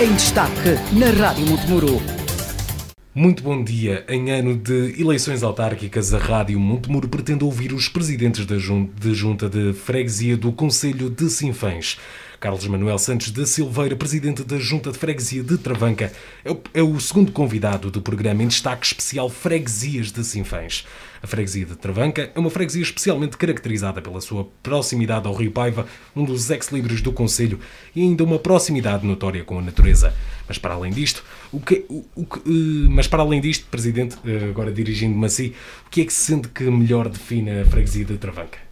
em destaque na Rádio Montemuro. Muito bom dia. Em ano de eleições autárquicas, a Rádio Montemuro pretende ouvir os presidentes da Junta de Freguesia do Conselho de Sinfãs. Carlos Manuel Santos da Silveira, presidente da Junta de Freguesia de Travanca, é o, é o segundo convidado do programa em destaque especial Freguesias de Sinfãs. A freguesia de Travanca é uma freguesia especialmente caracterizada pela sua proximidade ao Rio Paiva, um dos ex-libres do Conselho, e ainda uma proximidade notória com a natureza. Mas para além disto, o que, o, o que, uh, mas para além disto, Presidente, uh, agora dirigindo-me a si, o que é que se sente que melhor define a freguesia de Travanca?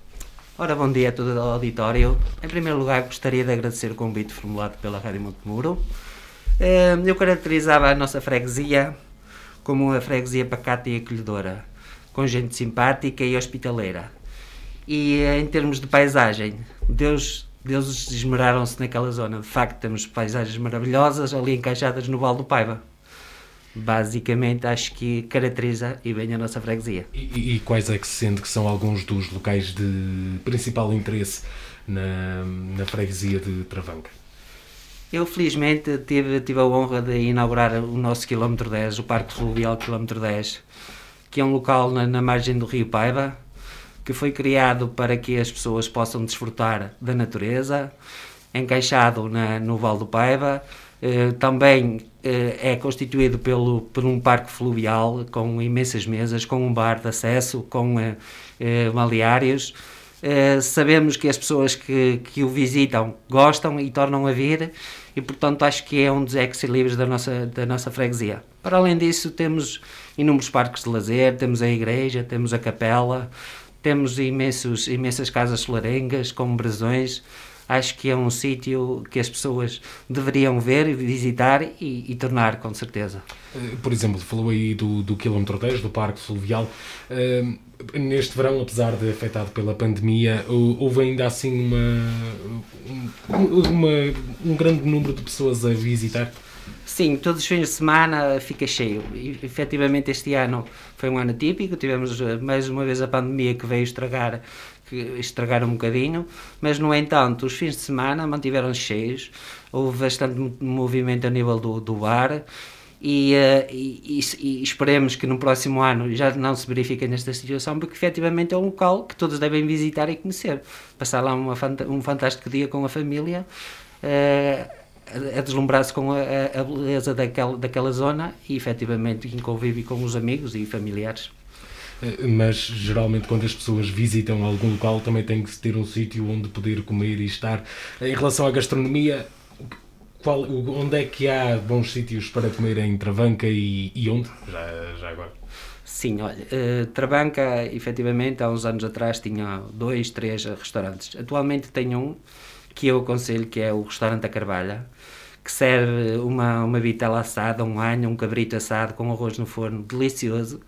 Ora, bom dia a todo o auditório. Em primeiro lugar, gostaria de agradecer o convite formulado pela Rádio Montemuro. Eh, eu caracterizava a nossa freguesia como uma freguesia pacata e acolhedora, com gente simpática e hospitaleira. E eh, em termos de paisagem, Deus, Deus esmeraram-se naquela zona. De facto, temos paisagens maravilhosas ali encaixadas no Val do Paiva basicamente acho que caracteriza e bem a nossa freguesia. E, e, quais é que se sente que são alguns dos locais de principal interesse na, na freguesia de Travanca? Eu felizmente tive, tive a honra de inaugurar o nosso quilómetro 10, o Parque Fluvial quilómetro 10, que é um local na, na margem do Rio Paiva, que foi criado para que as pessoas possam desfrutar da natureza, encaixado na, no Val do Paiva, eh, também eh, é constituído pelo, por um parque fluvial com imensas mesas, com um bar de acesso, com uh, sabemos que as pessoas que, que o visitam gostam e tornam a vir e, portanto, acho que é um dos ex-libres da nossa, da nossa freguesia. Para além disso, temos inúmeros parques de lazer, temos a igreja, temos a capela, temos imensos, imensas casas solarengas com brasões, acho que é um sítio que as pessoas deveriam ver, visitar e, e, tornar, com certeza. Eh, por exemplo, falou aí do, do quilómetro 10, do Parque Fluvial. Uh, neste verão, apesar de afetado pela pandemia, houve ainda assim uma, uma, um grande número de pessoas a visitar? Sim, todos os fins de semana fica cheio. E, efetivamente, este ano foi um ano típico. Tivemos eh, mais uma vez a pandemia que veio estragar que estragaram um bocadinho, mas no entanto os fins de semana mantiveram-se cheios, houve bastante movimento a nível do, do bar e, uh, e, e, esperemos que no próximo ano já não se verifique nesta situação, porque efetivamente é um local que todos devem visitar e conhecer. Passar lá uma, um fantástico dia com a família. Uh, a deslumbrar-se com a, a, beleza daquela, daquela zona e efetivamente em convívio com os amigos e familiares. Eh, mas geralmente quando as pessoas visitam algum local também tem que ter um sítio onde poder comer e estar. Em relação à gastronomia, qual, onde é que há bons sítios para comer em Travanca e, e onde? Já, já agora. Sim, olha, uh, Travanca, efetivamente, há uns anos atrás tinha dois, três restaurantes. Atualmente tem um que eu aconselho, que é o Restaurante A Carvalha, que serve uma, uma vitela assada, um anho, um cabrito assado com arroz no forno, delicioso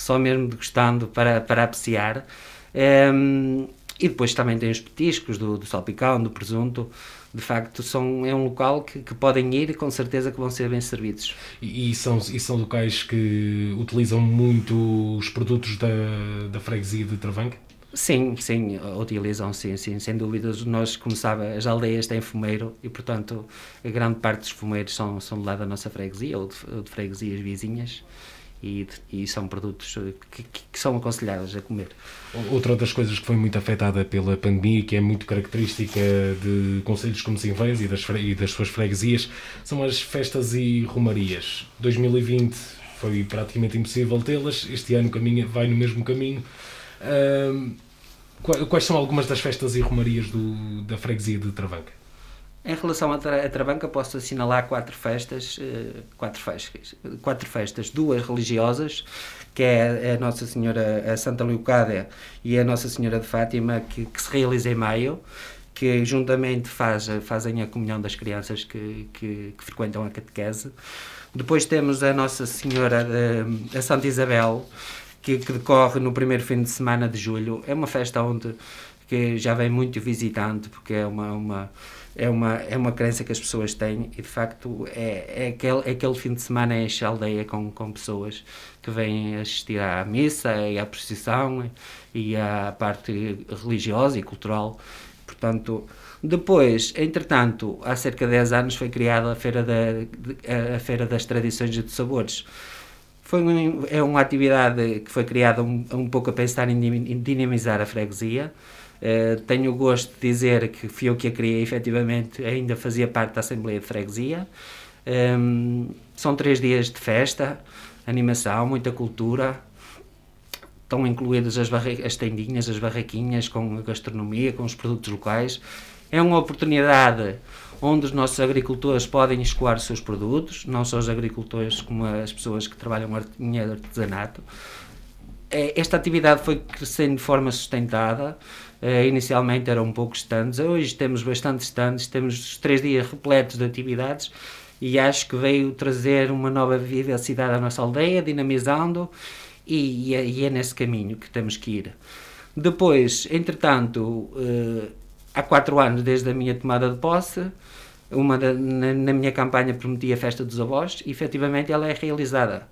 só mesmo degustando para, para apreciar. Um, e depois também tem os petiscos do, do salpicão, do presunto. De facto, são, é um local que, que podem ir e com certeza que vão ser bem servidos. E, e, são, e são locais que utilizam muito os produtos da, da freguesia de Travanca? Sim, sim, utilizam, sim, sim, sem dúvidas. Nós, como sabe, as aldeias têm fumeiro e, portanto, grande parte dos fumeiros são, são de lá da nossa freguesia ou de, ou de freguesias vizinhas e, e são produtos que, que, são aconselháveis a comer. Outra das coisas que foi muito afetada pela pandemia, que é muito característica de conselhos como Sinfãs e das, e das suas freguesias, são as festas e romarias. 2020 foi praticamente impossível tê-las, este ano caminha, vai no mesmo caminho. Quais são algumas das festas e romarias do, da freguesia de Travanca? Em relação à Trabanca, posso assinalar quatro festas, eh, quatro festas, quatro festas, duas religiosas, que é a Nossa Senhora a Santa Leucádia e a Nossa Senhora de Fátima, que, que se realiza em maio, que juntamente faz, fazem a comunhão das crianças que, que, que, frequentam a catequese. Depois temos a Nossa Senhora, de, a Santa Isabel, que, que decorre no primeiro fim de semana de julho. É uma festa onde que já vem muito visitante, porque é uma, uma é uma, é uma crença que as pessoas têm e de facto é, é, aquele, é aquele fim de semana enche a aldeia com, com pessoas que vêm assistir à missa e à procissão e à parte religiosa e cultural. Portanto, Depois, entretanto, há cerca de 10 anos foi criada a Feira, da, a Feira das Tradições e dos Sabores. Foi um, é uma atividade que foi criada um, um pouco a pensar em dinamizar a freguesia. Uh, tenho o gosto de dizer que fui eu que a criei, efetivamente, ainda fazia parte da Assembleia de Freguesia. Um, ehm, são três dias de festa, animação, muita cultura. Estão incluídas as, as tendinhas, as barraquinhas com a gastronomia, com os produtos locais. É uma oportunidade onde os nossos agricultores podem escoar os seus produtos, não só os agricultores como as pessoas que trabalham em artesanato. É, esta atividade foi crescendo de forma sustentada. Uh, inicialmente eram poucos stands, hoje temos bastantes stands, temos três dias repletos de atividades e acho que veio trazer uma nova vivacidade à nossa aldeia, dinamizando, e, é, e é nesse caminho que temos que ir. Depois, entretanto, uh, há quatro anos desde a minha tomada de posse, uma da, na, na, minha campanha prometi a festa dos avós e efetivamente ela é realizada.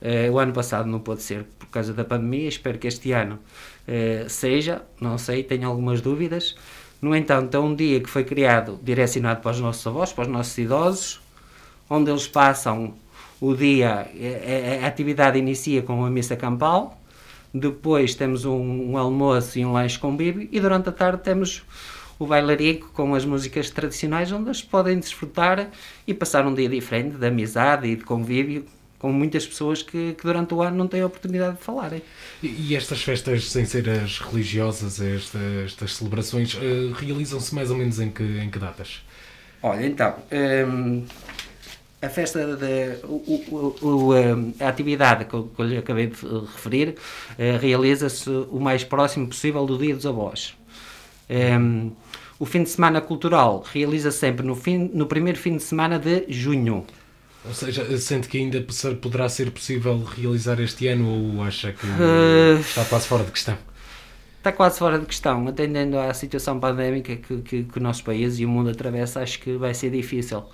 Uh, o ano passado não pôde ser por causa da pandemia, espero que este ano uh, seja, não sei, tenho algumas dúvidas. No entanto, é um dia que foi criado, direcionado para os nossos avós, para os nossos idosos, onde eles passam o dia, a, a atividade inicia com a missa campal, depois temos um, um almoço e um lanche convívio e durante a tarde temos o bailarico com as músicas tradicionais onde eles podem desfrutar e passar um dia diferente de amizade e de convívio com muitas pessoas que, que, durante o ano não têm a oportunidade de falarem. E, e estas festas, sem ser as religiosas, estas, estas celebrações, uh, realizam-se mais ou menos em que, em que datas? Olha, então, um, a festa de, o, o, o, a atividade que eu, que eu lhe acabei de referir uh, realiza-se o mais próximo possível do Dia dos Avós. Um, o fim de semana cultural realiza sempre no, fim, no primeiro fim de semana de junho. Ou seja, sente que ainda poderá ser possível realizar este ano ou acha que uh, está quase fora de questão? Está quase fora de questão, atendendo à situação pandémica que, que, que o nosso país e o mundo atravessa, acho que vai ser difícil.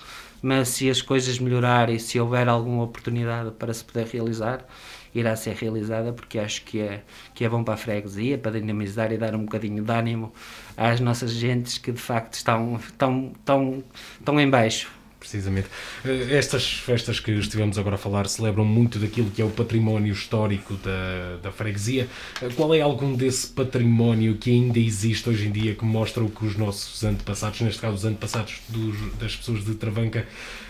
Mas se as coisas melhorarem se houver alguma oportunidade para se poder realizar, irá ser realizada porque acho que é, que é bom para a freguesia, para dinamizar e dar um bocadinho de ânimo às nossas gentes que de facto estão, estão, estão, estão em baixo precisamente. Eh, estas festas que estivemos agora a falar celebram muito daquilo que é o património histórico da, da freguesia. Eh, qual é algum desse património que ainda existe hoje em dia que mostra o que os nossos antepassados, neste caso os antepassados dos, das pessoas de Travanca,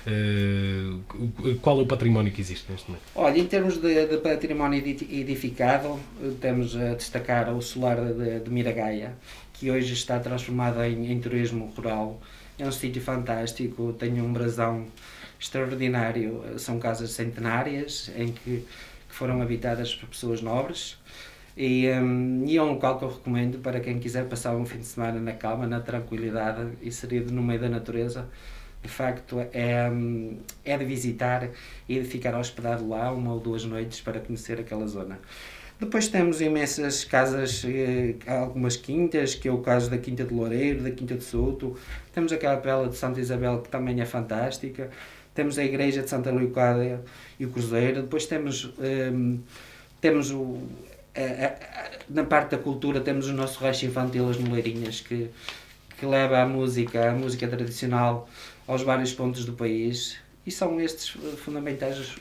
uh, qual é o património que existe neste momento? Olha, em termos de, de património edificado, temos a destacar o solar de, de Miragaia, que hoje está transformado em, em turismo rural é um sítio fantástico, tem um brasão extraordinário. São casas centenárias em que, que foram habitadas por pessoas nobres. E, um, e, é um local que eu recomendo para quem quiser passar um fim de semana na calma, na tranquilidade seria no meio da natureza. De facto, é, é de visitar e de ficar hospedado lá uma ou duas noites para conhecer aquela zona. Depois temos imensas casas, eh, algumas quintas, que é o caso da Quinta de Loureiro, da Quinta de Souto. Temos a capela de Santa Isabel, que também é fantástica. Temos a igreja de Santa Leocádia e o Cruzeiro. Depois temos, um, ehm, temos o, a, a, na parte da cultura, temos o nosso rancho infantil, as Moleirinhas, que, que leva a música, a música tradicional aos vários pontos do país. E são estes eh, fundamentais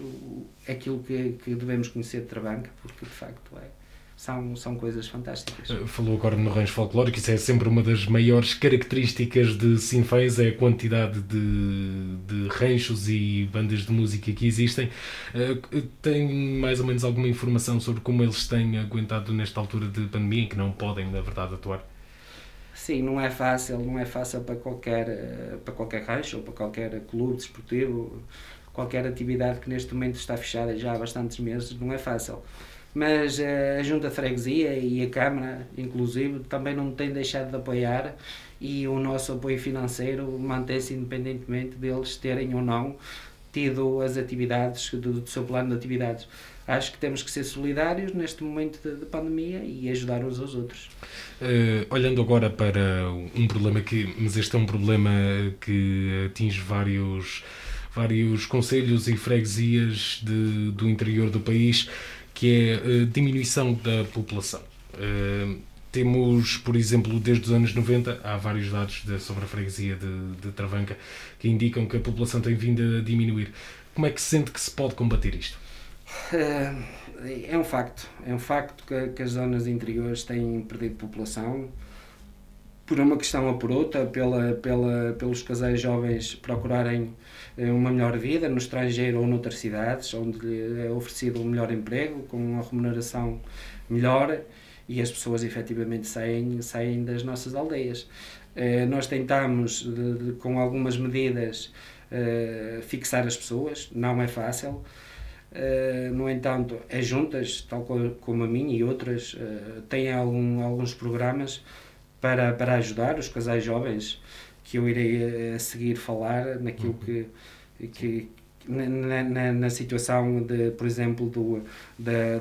aquilo que, que devemos conhecer de Trabanca, porque de facto é, são, são coisas fantásticas. Eh, falou agora no rancho folclórico, isso é sempre uma das maiores características de Sinfãs, é a quantidade de, de ranchos e bandas de música que existem. Eh, tem mais ou menos alguma informação sobre como eles têm aguentado nesta altura de pandemia, em que não podem, na verdade, atuar? Sim, não é fácil, não é fácil para qualquer, eh, para qualquer rancho ou para qualquer clube desportivo, qualquer atividade que neste momento está fechada já há bastantes meses, não é fácil. Mas eh, a Junta de Freguesia e a Câmara, inclusive, também não têm deixado de apoiar e o nosso apoio financeiro mantém-se independentemente deles terem ou não tido as atividades, do, do seu plano de atividades acho que temos que ser solidários neste momento de, de pandemia e ajudar uns aos outros. Uh, olhando agora para um problema que, mas este é um problema que atinge vários vários conselhos e freguesias de, do interior do país, que é a diminuição da população. Uh, temos, por exemplo, desde os anos 90, há vários dados de, sobre a freguesia de, de Travanca que indicam que a população tem vindo a diminuir. Como é que se sente que se pode combater isto? É um facto. É um facto que, que as zonas interiores têm perdido população por uma questão ou por outra, pela, pela, pelos casais jovens procurarem eh, uma melhor vida no estrangeiro ou noutras cidades, onde lhe é oferecido um melhor emprego, com uma remuneração melhor e as pessoas efetivamente saem, saem das nossas aldeias. Eh, nós tentamos, com algumas medidas, eh, fixar as pessoas, não é fácil. No entanto, as juntas, tal como a minha e outras, têm algum, alguns programas para, para ajudar os casais jovens, que eu irei a seguir falar naquilo uhum. que, que na, na, na, situação de, por exemplo, do,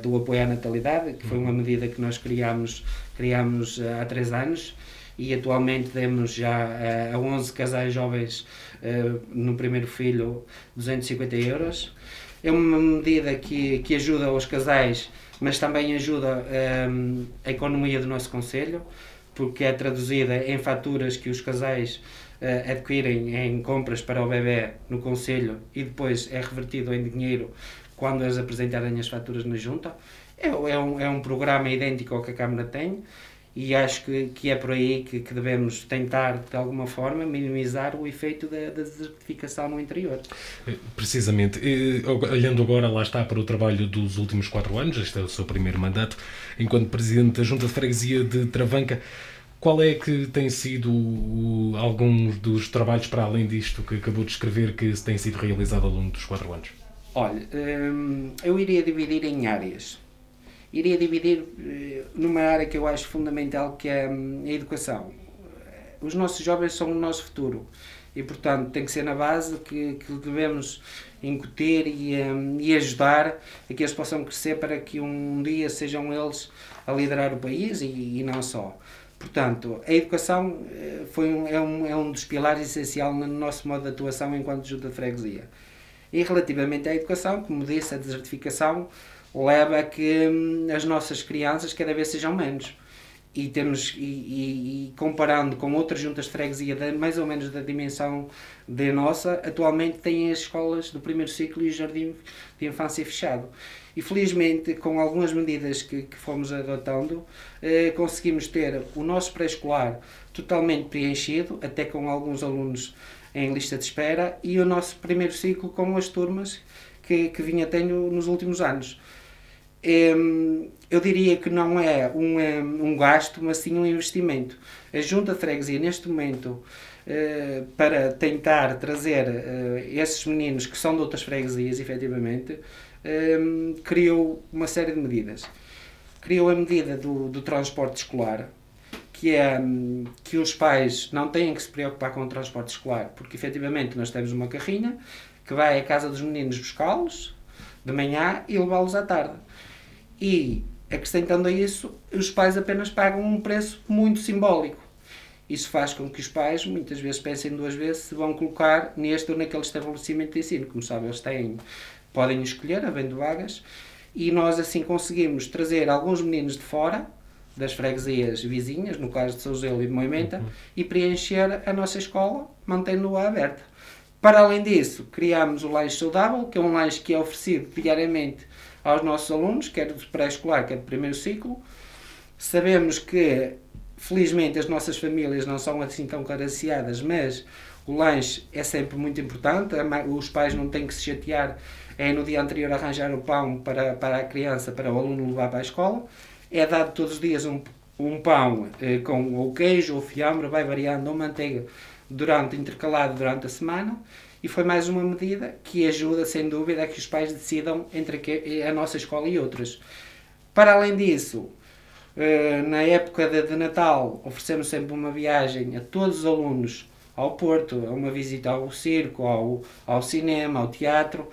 do apoio à natalidade, que foi uma uhum. medida que nós criámos, criámos eh, há três anos e atualmente demos já a, a 11 casais jovens no primeiro filho 250 euros. É uma medida que, que ajuda os casais, mas também ajuda um, a economia do nosso Conselho porque é traduzida em faturas que os casais uh, adquirem em compras para o bebê no Conselho e depois é revertido em dinheiro quando eles apresentarem as faturas na Junta. É, é, um, é um programa idêntico ao que a Câmara tem e acho que, que é por aí que, que devemos tentar, de alguma forma, minimizar o efeito da, da desertificação no interior. Eh, precisamente. Olhando agora, lá está, para o trabalho dos últimos quatro anos, este é o seu primeiro mandato, enquanto Presidente da Junta de Freguesia de Travanca, qual é que tem sido o, alguns dos trabalhos, para além disto que acabou de escrever, que tem sido realizado ao longo dos quatro anos? Olha, hum, eu iria dividir em áreas iria dividir eh, numa área que eu acho fundamental, que é hum, a educação. Os nossos jovens são o nosso futuro e, portanto, tem que ser na base que, que devemos incutir e, um, e ajudar a que eles possam crescer para que um dia sejam eles a liderar o país e, e não só. Portanto, a educação eh, foi um, é, um, é um dos pilares essenciais no nosso modo de atuação enquanto junta de freguesia. E relativamente à educação, como disse, a desertificação leva a que hum, as nossas crianças cada vez sejam menos. E, temos, e, e, e, comparando com outras juntas de freguesia de, mais ou menos da dimensão da nossa, atualmente têm as escolas do primeiro ciclo e o jardim de infância fechado. E felizmente, com algumas medidas que, que fomos adotando, eh, conseguimos ter o nosso pré-escolar totalmente preenchido, até com alguns alunos em lista de espera, e o nosso primeiro ciclo com as turmas que, que vinha tendo nos últimos anos eu diria que não é um, um gasto, mas sim um investimento. A Junta de Freguesia, neste momento, eh, para tentar trazer eh, esses meninos que são de outras freguesias, efetivamente, criou uma série de medidas. Criou a medida do, do transporte escolar, que é que os pais não têm que se preocupar com o transporte escolar, porque efetivamente nós temos uma carrinha que vai à casa dos meninos buscá-los de manhã e levá-los à tarde. E, acrescentando a isso, os pais apenas pagam um preço muito simbólico. Isso faz com que os pais muitas vezes pensem duas vezes se vão colocar neste ou naquele estabelecimento de ensino. Como sabem, eles têm, podem escolher, havendo vagas, e nós assim conseguimos trazer alguns meninos de fora, das freguesias vizinhas, no caso de São José e de Moimenta, uhum. e preencher a nossa escola, mantendo-a aberta. Para além disso, criámos o lanche saudável, que é um lanche que é oferecido diariamente aos nossos alunos, quer de pré-escolar, quer de primeiro ciclo. Sabemos que, felizmente, as nossas famílias não são assim tão carenciadas, mas o lanche é sempre muito importante. Os pais não têm que se chatear é no dia anterior arranjar o pão para, para a criança, para o aluno levar para a escola. É dado todos os dias um, um pão eh, com ou queijo ou fiambre, vai variando, ou manteiga, durante, intercalado durante a semana e foi mais uma medida que ajuda, sem dúvida, a que os pais decidam entre a nossa escola e outras. Para além disso, eh, na época de Natal, oferecemos sempre uma viagem a todos os alunos ao Porto, a uma visita ao circo, ao, ao cinema, ao teatro.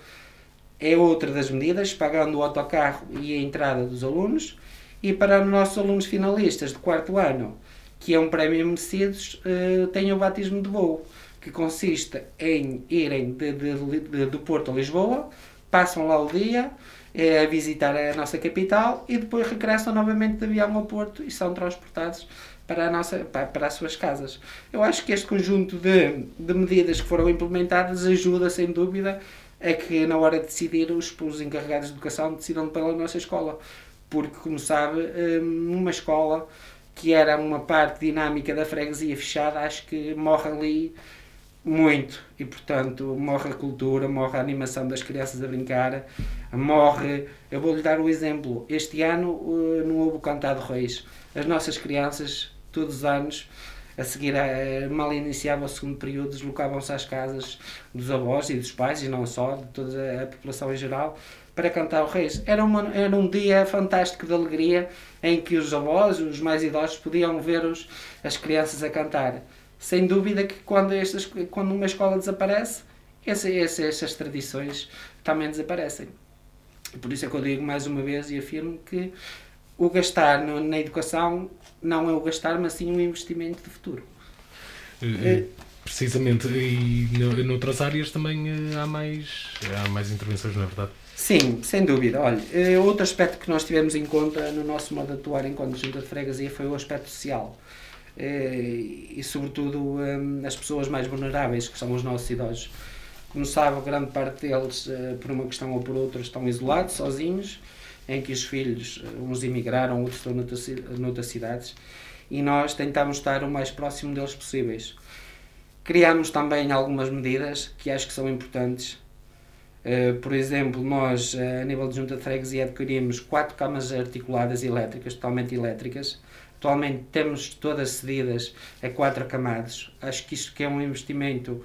É outra das medidas, pagando o autocarro e a entrada dos alunos. E para os nossos alunos finalistas de quarto ano, que é um prémio merecidos, eh, tem o batismo de voo que consiste em irem de, de, de, do Porto a Lisboa, passam lá o dia é, a visitar a nossa capital e depois regressam novamente de avião ao Porto e são transportados para, a nossa, para, para as suas casas. Eu acho que este conjunto de, de medidas que foram implementadas ajuda, sem dúvida, a que na hora de decidir os, os encarregados de educação decidam pela nossa escola. Porque, como sabe, numa escola que era uma parte dinâmica da freguesia fechada, acho que morre ali muito e portanto morre a cultura, morre a animação das crianças a brincar, morre, eu vou-lhe dar um exemplo, este ano uh, não houve o cantado reis, as nossas crianças todos os anos a seguir, a, mal iniciava o segundo período, deslocavam-se às casas dos avós e dos pais, e não só, de toda a população em geral, para cantar o Reis. Era, uma, era um dia fantástico de alegria em que os avós, os mais idosos, podiam ver os, as crianças a cantar sem dúvida que quando, estas, quando uma escola desaparece, essa, essa, essas tradições também desaparecem. Por isso é que eu digo mais uma vez e afirmo que o gastar no, na educação não é o gastar, mas sim um investimento de futuro. Uh, precisamente, e noutras áreas também eh, há mais, há mais intervenções, não é verdade? Sim, sem dúvida. Olha, outro aspecto que nós tivemos em conta no nosso modo de atuar enquanto junta de freguesia foi o aspecto social. Eh, e, sobretudo, hum, as pessoas mais vulneráveis, que são os nossos idosos. Como sabe, grande parte deles, eh, por uma questão ou por outra, estão isolados, sozinhos, em que os filhos, eh, uns emigraram, outros estão noutras cidades, e nós tentamos estar o mais próximo deles possíveis. Criamos também algumas medidas que acho que são importantes. Por exemplo, nós, a nível de junta de freguesia, adquirimos quatro camas articuladas elétricas, totalmente elétricas, Atualmente temos todas cedidas a quatro camadas. Acho que isto que é um investimento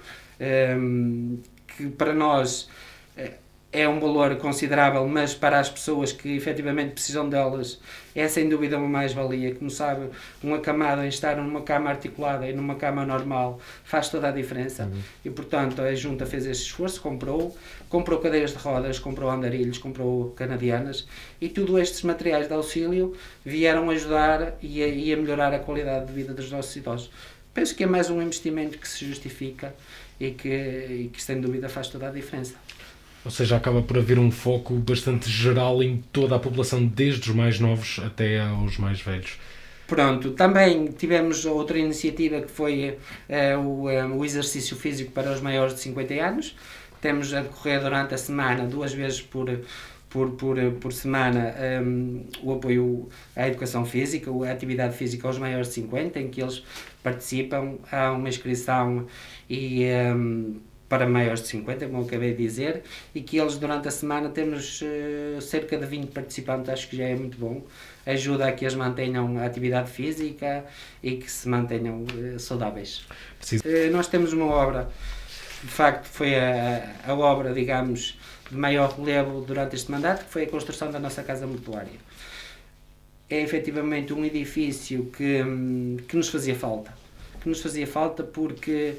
um, que para nós eh, é um valor considerável, mas para as pessoas que efetivamente precisam delas é sem dúvida uma mais-valia. Como sabe, uma camada em estar numa cama articulada e numa cama normal faz toda a diferença. Uhum. E portanto a Junta fez esse esforço, comprou, comprou cadeiras de rodas, comprou andarilhos, comprou canadianas e todos estes materiais de auxílio vieram ajudar e a, e a melhorar a qualidade de vida dos nossos idosos. Penso que é mais um investimento que se justifica e que, e que sem dúvida faz toda a diferença. Ou seja, acaba por haver um foco bastante geral em toda a população, desde os mais novos até aos mais velhos. Pronto, também tivemos outra iniciativa que foi uh, o, um, o exercício físico para os maiores de 50 anos. Temos a decorrer durante a semana, duas vezes por, por, por, por semana, um, o apoio à educação física, a atividade física aos maiores de 50, em que eles participam. Há uma inscrição e. Um, para maiores de 50, como acabei de dizer, e que eles durante a semana temos uh, cerca de 20 participantes, acho que já é muito bom. Ajuda a que eles mantenham a atividade física e que se mantenham uh, saudáveis. Uh, nós temos uma obra, de facto foi a, a obra, digamos, de maior relevo durante este mandato, que foi a construção da nossa casa mortuária. É efetivamente um edifício que, hum, que nos fazia falta. Que nos fazia falta porque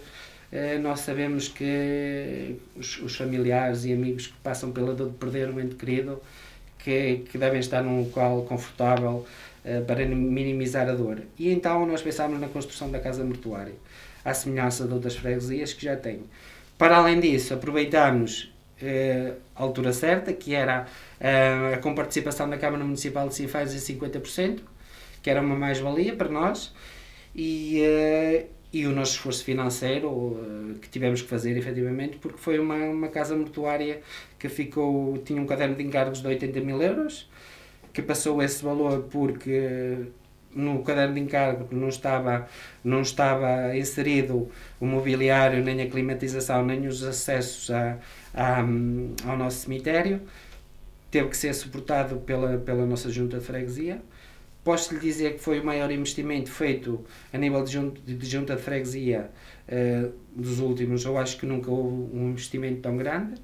nós sabemos que os, os, familiares e amigos que passam pela dor de perder um ente querido que, que devem estar num local confortável uh, para minimizar a dor. E então nós pensámos na construção da casa mortuária, à semelhança de outras freguesias que já têm. Para além disso, aproveitámos uh, a altura certa, que era uh, a comparticipação da Câmara Municipal de Sinfãs em 50%, que era uma mais-valia para nós, e, e o nosso esforço financeiro eh, que tivemos que fazer efetivamente porque foi uma, uma casa mortuária que ficou tinha um caderno de encargos de 80 mil euros que passou esse valor porque no caderno de encargo não estava não estava inserido o mobiliário nem a climatização nem os acessos a, a, ao nosso cemitério. Teve que ser suportado pela pela nossa junta de freguesia Posso lhe dizer que foi o maior investimento feito a nível de junta de, junta de freguesia uh, dos últimos. Eu acho que nunca houve um investimento tão grande,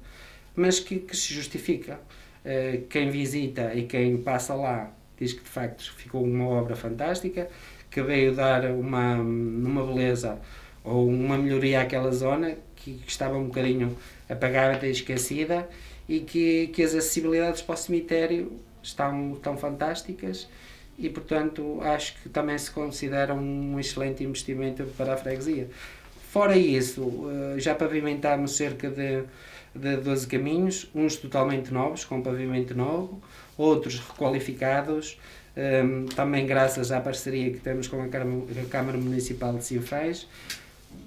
mas que, que se justifica. Uh, quem visita e quem passa lá diz que de facto ficou uma obra fantástica, que veio dar uma, uma beleza ou uma melhoria àquela zona que, que estava um bocadinho apagada e esquecida e que, que as acessibilidades para o cemitério estão, estão fantásticas e, portanto, acho que também se considera um excelente investimento para a freguesia. Fora isso, eh, já pavimentámos cerca de de 12 caminhos, uns totalmente novos, com pavimento novo, outros requalificados, um, também graças à parceria que temos com a Câmara Municipal de Sinfãs,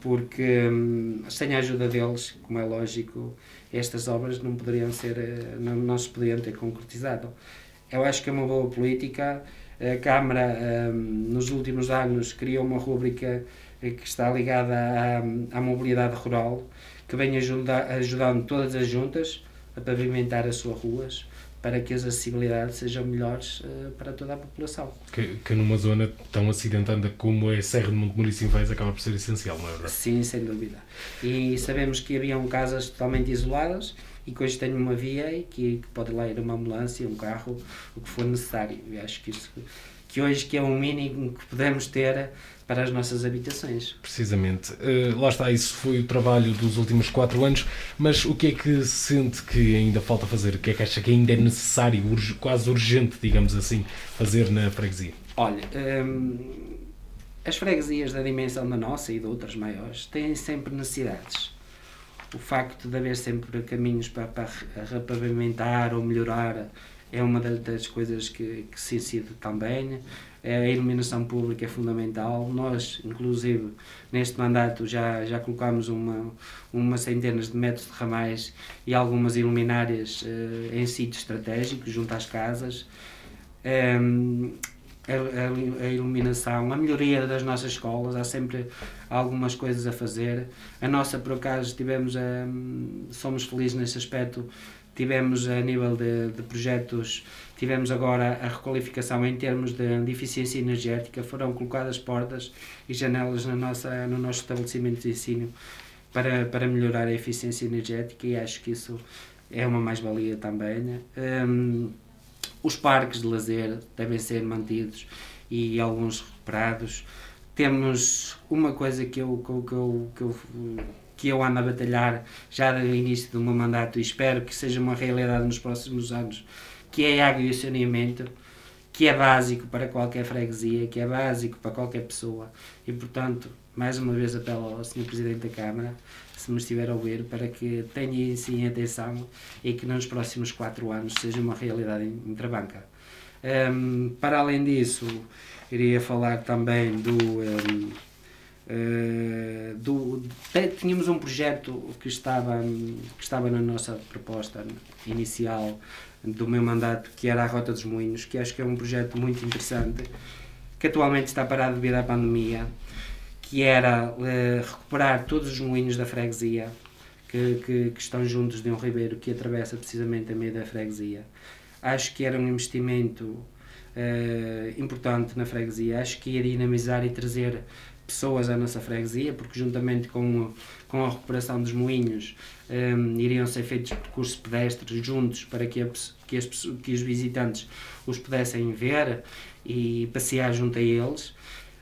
porque um, sem a ajuda deles, como é lógico, estas obras não poderiam ser, eh, não, não se poderiam ter concretizado. Eu acho que é uma boa política. A Câmara, um, nos últimos anos, criou uma rúbrica eh, que está ligada à, à mobilidade rural, que vem ajudar, ajudando todas as juntas a pavimentar as suas ruas para que as acessibilidades sejam melhores uh, para toda a população. Que, que numa zona tão acidentada como é Serra de Montemuro e Sinfãs acaba por ser essencial, não é verdade? Sim, sem dúvida. E sabemos que haviam casas totalmente isoladas e que hoje tem uma via e que, que, pode lá ir uma ambulância, um carro, o que for necessário. E acho que isso que hoje que é o mínimo que podemos ter para as nossas habitações. Precisamente. Uh, lá está, isso foi o trabalho dos últimos quatro anos, mas o que é que sente que ainda falta fazer? O que é que acha que ainda é necessário, urge, quase urgente, digamos assim, fazer na freguesia? Olha, um, as freguesias da dimensão da nossa e de outras maiores têm sempre necessidades. O facto de haver sempre caminhos para, para repavimentar ou melhorar é uma das coisas que, que se incide também. A iluminação pública é fundamental. Nós, inclusive, neste mandato já, já colocamos uma, uma centenas de metros de ramais e algumas iluminárias uh, em sítios estratégicos, junto às casas. Um, a, a, iluminação, a melhoria das nossas escolas, há sempre algumas coisas a fazer. A nossa, por acaso, tivemos, um, somos felizes nesse aspecto, tivemos a nível de, de projetos Tivemos agora a requalificação em termos de, de, eficiência energética, foram colocadas portas e janelas na nossa, no nosso estabelecimento de ensino para, para melhorar a eficiência energética e acho que isso é uma mais-valia também. Um, os parques de lazer devem ser mantidos e alguns recuperados. Temos uma coisa que eu, que eu, que eu, que eu ando a batalhar já do início do meu mandato e espero que seja uma realidade nos próximos anos, que é a água e o saneamento, que é básico para qualquer freguesia, que é básico para qualquer pessoa. E, portanto, mais uma vez apelo ao Sr. Presidente da Câmara, se me estiver a ouvir, para que tenha isso em atenção e que nos próximos quatro anos seja uma realidade em Trabanca. Um, para além disso, iria falar também do. Um, eh, do tínhamos um projeto que estava, que estava na nossa proposta inicial do meu mandato, que era a Rota dos Moinhos, que acho que é um projeto muito interessante, que atualmente está parado devido à pandemia, que era uh, recuperar todos os moinhos da freguesia, que, que, que, estão juntos de um ribeiro que atravessa precisamente a meio da freguesia. Acho que era um investimento uh, importante na freguesia, acho que ia dinamizar e trazer pessoas à nossa freguesia, porque juntamente com, com a recuperação dos moinhos um, iriam ser feitos percursos pedestres juntos para que, a, que, as, que os visitantes os pudessem ver e passear junto a eles.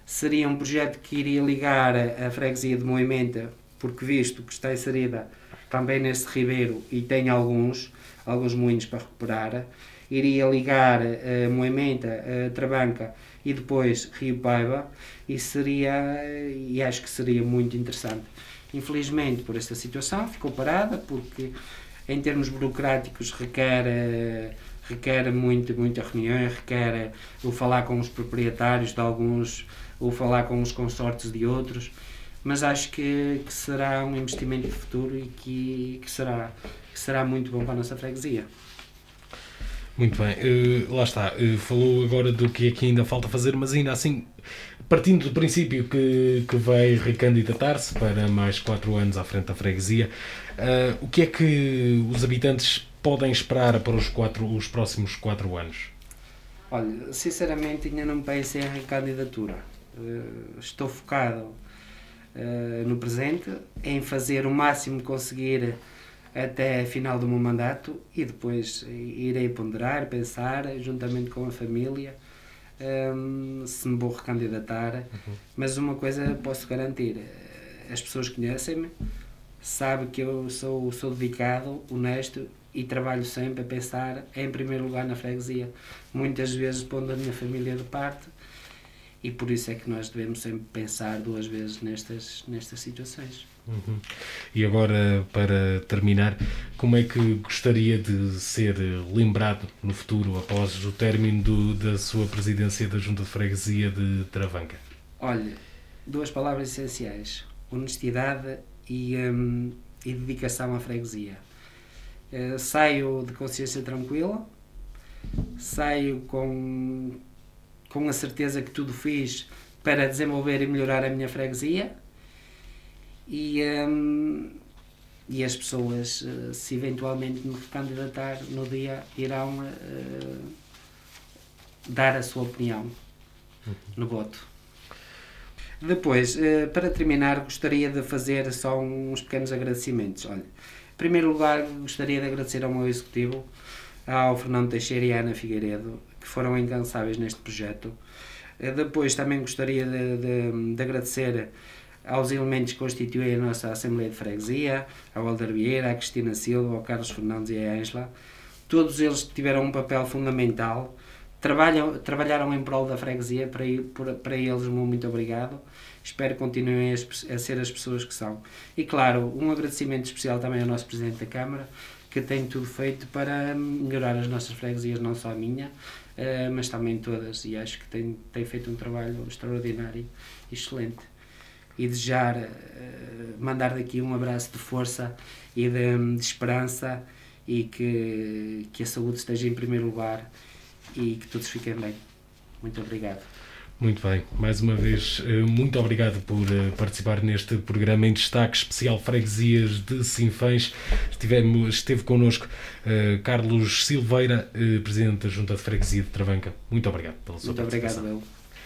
Seria um projeto que iria ligar a, freguesia de Moimenta, porque visto que está inserida também nesse ribeiro e tem alguns, alguns moinhos para recuperar, iria ligar a Moimenta, a Trabanca e depois Rio Paiva e seria e acho que seria muito interessante. Infelizmente por esta situação ficou parada porque em termos burocráticos requer requer muito muita reunião, requer o falar com os proprietários de alguns, ou falar com os consortes de outros, mas acho que, que será um investimento de futuro e que, que, será, que será muito bom para a nossa freguesia. Muito bem, uh, lá está. Uh, falou agora do que é que ainda falta fazer, mas ainda assim, partindo do princípio que, que vai recandidatar-se para mais quatro anos à frente da freguesia, uh, o que é que os habitantes podem esperar para os, quatro, os próximos quatro anos? Olha, sinceramente ainda não pensei em recandidatura. Estou focado no presente, em fazer o máximo conseguir até a final do meu mandato e depois irei ponderar, pensar, juntamente com a família, um, se me vou recandidatar. Uhum. Mas uma coisa posso garantir: as pessoas conhecem-me, sabem que eu sou, sou dedicado, honesto e trabalho sempre a pensar em primeiro lugar na freguesia. Muitas vezes pondo a minha família de parte e por isso é que nós devemos sempre pensar duas vezes nestas, nestas situações. Uhum. E agora, para terminar, como é que gostaria de ser lembrado no futuro, após o término do, da sua presidência da Junta de Freguesia de Travanca? Olha, duas palavras essenciais: honestidade e, hum, e dedicação à freguesia. Uh, saio de consciência tranquila, saio com, com a certeza que tudo fiz para desenvolver e melhorar a minha freguesia e, um, e as pessoas, uh, se eventualmente me candidatar no dia, irão uh, dar a sua opinião uhum. no voto. Depois, uh, para terminar, gostaria de fazer só uns pequenos agradecimentos. Olha, em primeiro lugar, gostaria de agradecer ao meu executivo, ao Fernando Teixeira e à Ana Figueiredo, que foram incansáveis neste projeto. Depois, também gostaria de, de, de agradecer aos elementos que constituem a nossa Assembleia de Freguesia, ao Alder Vieira, à Cristina Silva, ao Carlos Fernandes e à Ângela. Todos eles tiveram um papel fundamental, trabalham, trabalharam em prol da freguesia, para, para eles muito obrigado. Espero que continuem a ser as pessoas que são. E claro, um agradecimento especial também ao nosso Presidente da Câmara, que tem tudo feito para melhorar as nossas freguesias, não só a minha, eh, mas também todas, e acho que tem, tem feito um trabalho extraordinário e excelente e desejar, uh, mandar daqui um abraço de força e de, de, esperança e que, que a saúde esteja em primeiro lugar e que todos fiquem bem. Muito obrigado. Muito bem, mais uma vez, eh, muito obrigado por eh, participar neste programa em destaque especial Freguesias de Sinfãs. Estivemos, esteve connosco uh, Carlos Silveira, uh, Presidente da Junta de Freguesia de Travanca. Muito obrigado pela sua muito participação. Muito obrigado, eu.